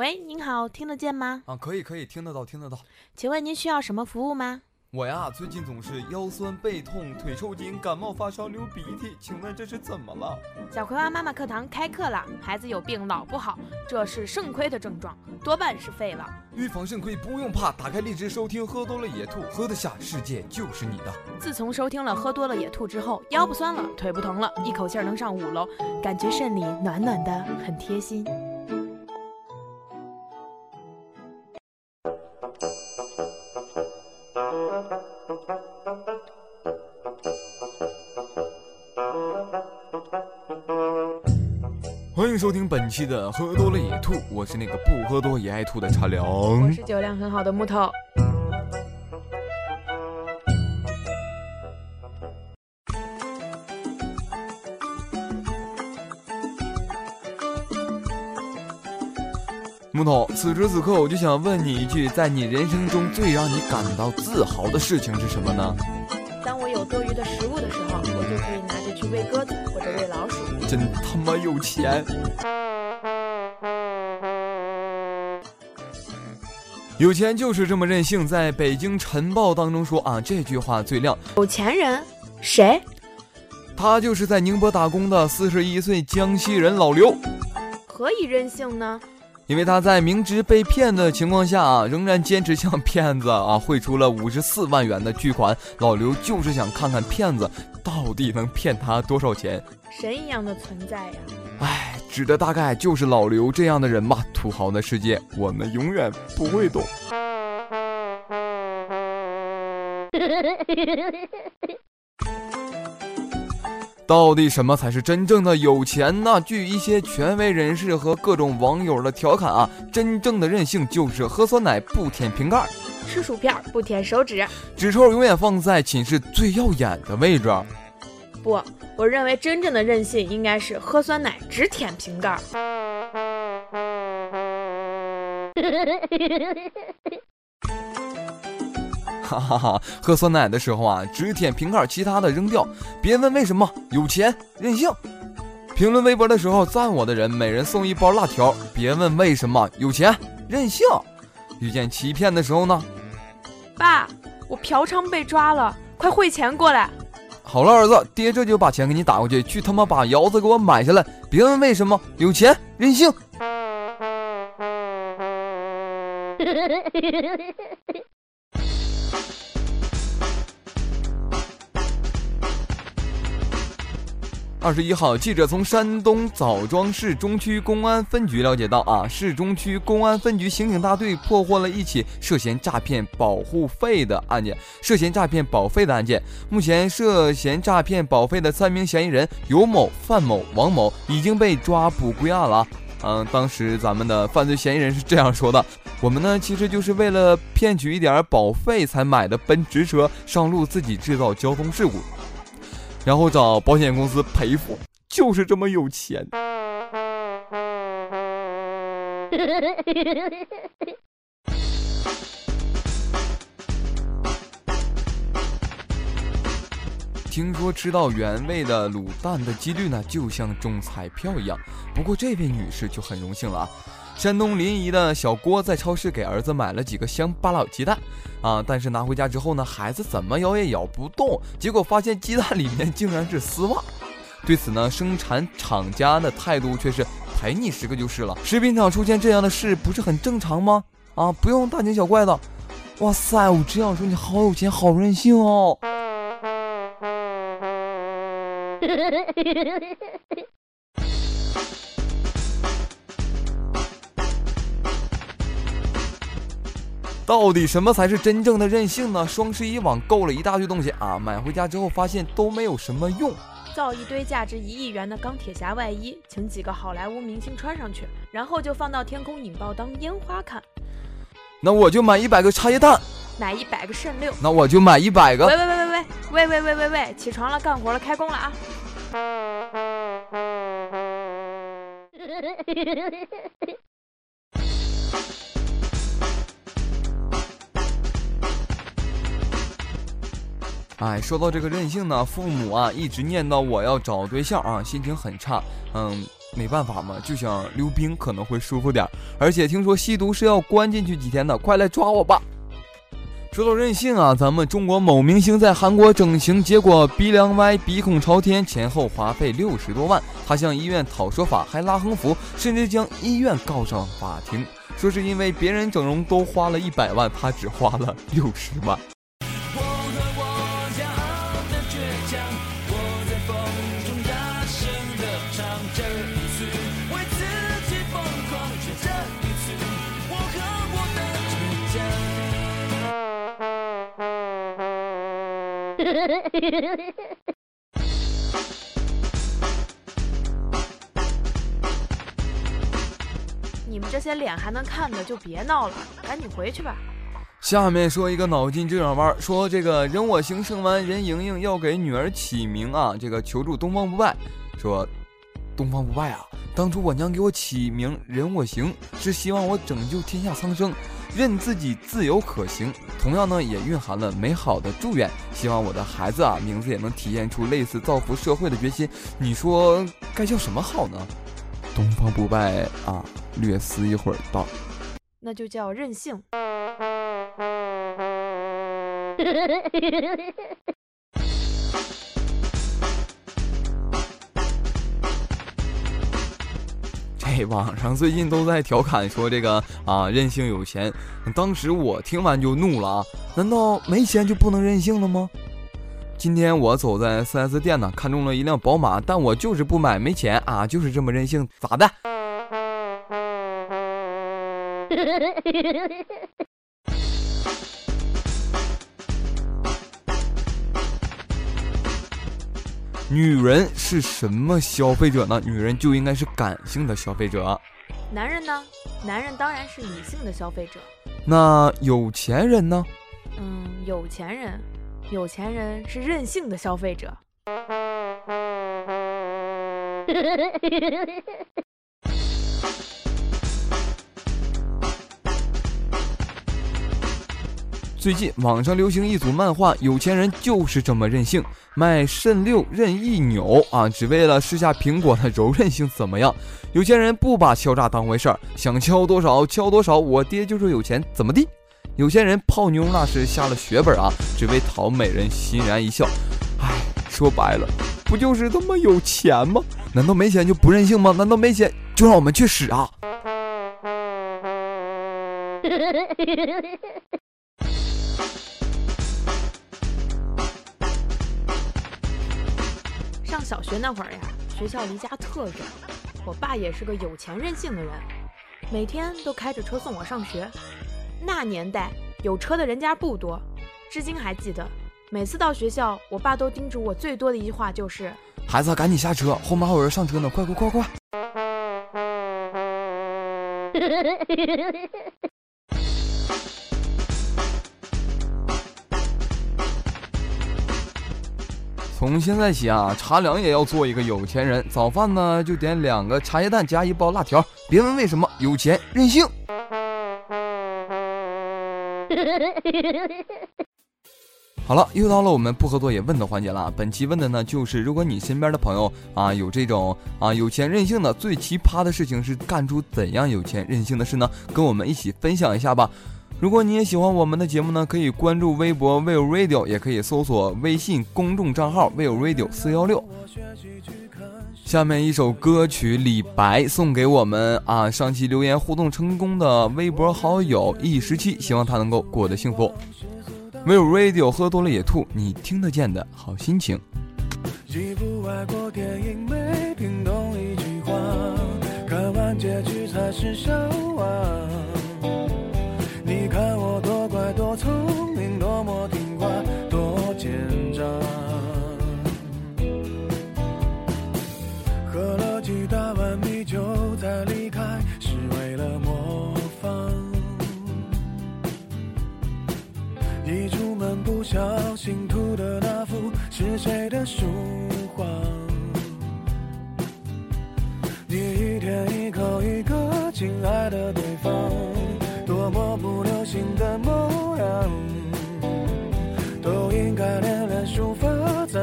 喂，您好，听得见吗？啊，可以可以，听得到听得到。请问您需要什么服务吗？我呀，最近总是腰酸背痛、腿抽筋、感冒发烧、流鼻涕，请问这是怎么了？小葵花妈妈课堂开课了，孩子有病老不好，这是肾亏的症状，多半是废了。预防肾亏不用怕，打开荔枝收听，喝多了野兔，喝得下，世界就是你的。自从收听了喝多了野兔之后，腰不酸了，腿不疼了，一口气儿能上五楼，感觉肾里暖暖的，很贴心。收听本期的《喝多了也吐》，我是那个不喝多也爱吐的茶凉。我是酒量很好的木头。木头，此时此刻我就想问你一句，在你人生中最让你感到自豪的事情是什么呢？多余的食物的时候，我就可以拿着去喂鸽子或者喂老鼠。真他妈有钱！有钱就是这么任性，在北京晨报当中说啊，这句话最亮。有钱人谁？他就是在宁波打工的四十一岁江西人老刘。何以任性呢？因为他在明知被骗的情况下啊，仍然坚持向骗子啊汇出了五十四万元的巨款。老刘就是想看看骗子到底能骗他多少钱。神一样的存在呀！哎，指的大概就是老刘这样的人吧。土豪的世界，我们永远不会懂。到底什么才是真正的有钱呢？据一些权威人士和各种网友的调侃啊，真正的任性就是喝酸奶不舔瓶盖，吃薯片不舔手指，纸抽永远放在寝室最耀眼的位置。不，我认为真正的任性应该是喝酸奶只舔瓶盖。哈哈哈！喝酸奶的时候啊，只舔瓶盖，其他的扔掉。别问为什么，有钱任性。评论微博的时候赞我的人，每人送一包辣条。别问为什么，有钱任性。遇见欺骗的时候呢？爸，我嫖娼被抓了，快汇钱过来。好了，儿子，爹这就把钱给你打过去，去他妈把窑子给我买下来。别问为什么，有钱任性。二十一号，记者从山东枣庄市中区公安分局了解到，啊，市中区公安分局刑警大队破获了一起涉嫌诈骗保护费的案件。涉嫌诈骗保费的案件，目前涉嫌诈骗保费的三名嫌疑人尤某、范某、王某已经被抓捕归案了。嗯，当时咱们的犯罪嫌疑人是这样说的：“我们呢，其实就是为了骗取一点保费才买的奔驰车，上路自己制造交通事故。”然后找保险公司赔付，就是这么有钱。听说吃到原味的卤蛋的几率呢，就像中彩票一样。不过这位女士就很荣幸了啊。山东临沂的小郭在超市给儿子买了几个乡巴佬鸡蛋，啊，但是拿回家之后呢，孩子怎么咬也咬不动，结果发现鸡蛋里面竟然是丝袜。对此呢，生产厂家的态度却是赔你十个就是了。食品厂出现这样的事不是很正常吗？啊，不用大惊小怪的。哇塞，我只想说你好有钱，好任性哦。到底什么才是真正的任性呢？双十一网购了一大堆东西啊，买回家之后发现都没有什么用，造一堆价值一亿元的钢铁侠外衣，请几个好莱坞明星穿上去，然后就放到天空引爆当烟花看。那我就买一百个茶叶蛋，买一百个肾六。那我就买一百个。喂喂喂喂喂喂喂喂喂喂，起床了，干活了，开工了啊！哎，说到这个任性呢，父母啊一直念叨我要找对象啊，心情很差。嗯，没办法嘛，就想溜冰可能会舒服点。而且听说吸毒是要关进去几天的，快来抓我吧！说到任性啊，咱们中国某明星在韩国整形，结果鼻梁歪、鼻孔朝天，前后花费六十多万。他向医院讨说法，还拉横幅，甚至将医院告上法庭，说是因为别人整容都花了一百万，他只花了六十万。你们这些脸还能看的就别闹了，赶紧回去吧。下面说一个脑筋急转弯，说这个任我行生完任盈盈要给女儿起名啊，这个求助东方不败，说东方不败啊，当初我娘给我起名任我行，是希望我拯救天下苍生。任自己自由可行，同样呢也蕴含了美好的祝愿，希望我的孩子啊名字也能体现出类似造福社会的决心。你说该叫什么好呢？东方不败啊，略思一会儿道：“那就叫任性。”网上最近都在调侃说这个啊，任性有钱。当时我听完就怒了啊！难道没钱就不能任性了吗？今天我走在 4S 店呢，看中了一辆宝马，但我就是不买，没钱啊，就是这么任性，咋的？女人是什么消费者呢？女人就应该是感性的消费者。男人呢？男人当然是理性的消费者。那有钱人呢？嗯，有钱人，有钱人是任性的消费者。最近网上流行一组漫画，有钱人就是这么任性，卖肾六任意扭啊，只为了试下苹果的柔韧性怎么样。有钱人不把敲诈当回事儿，想敲多少敲多少，我爹就是有钱怎么地。有钱人泡妞那是下了血本啊，只为讨美人欣然一笑。唉，说白了，不就是这么有钱吗？难道没钱就不任性吗？难道没钱就让我们去死啊？上小学那会儿呀，学校离家特远，我爸也是个有钱任性的人，每天都开着车送我上学。那年代有车的人家不多，至今还记得，每次到学校，我爸都叮嘱我最多的一句话就是：“孩子，赶紧下车，后面还有人上车呢，快快快快！” 从现在起啊，茶凉也要做一个有钱人。早饭呢就点两个茶叶蛋加一包辣条。别问为什么，有钱任性。好了，又到了我们不合作也问的环节了。本期问的呢就是，如果你身边的朋友啊有这种啊有钱任性的，最奇葩的事情是干出怎样有钱任性的事呢？跟我们一起分享一下吧。如果你也喜欢我们的节目呢，可以关注微博 Will Radio，也可以搜索微信公众账号 Will Radio 四幺六。下面一首歌曲《李白》送给我们啊，上期留言互动成功的微博好友一十七，希望他能够过得幸福。Will Radio 喝多了也吐，你听得见的好心情。一部外国电影没听懂一句话，看完结局才是笑话。看我多乖多聪明，多么听话，多奸诈。喝了几大碗米酒才离开，是为了模仿。一出门不小心吐的那幅是谁的书画？你一天一口一个亲爱的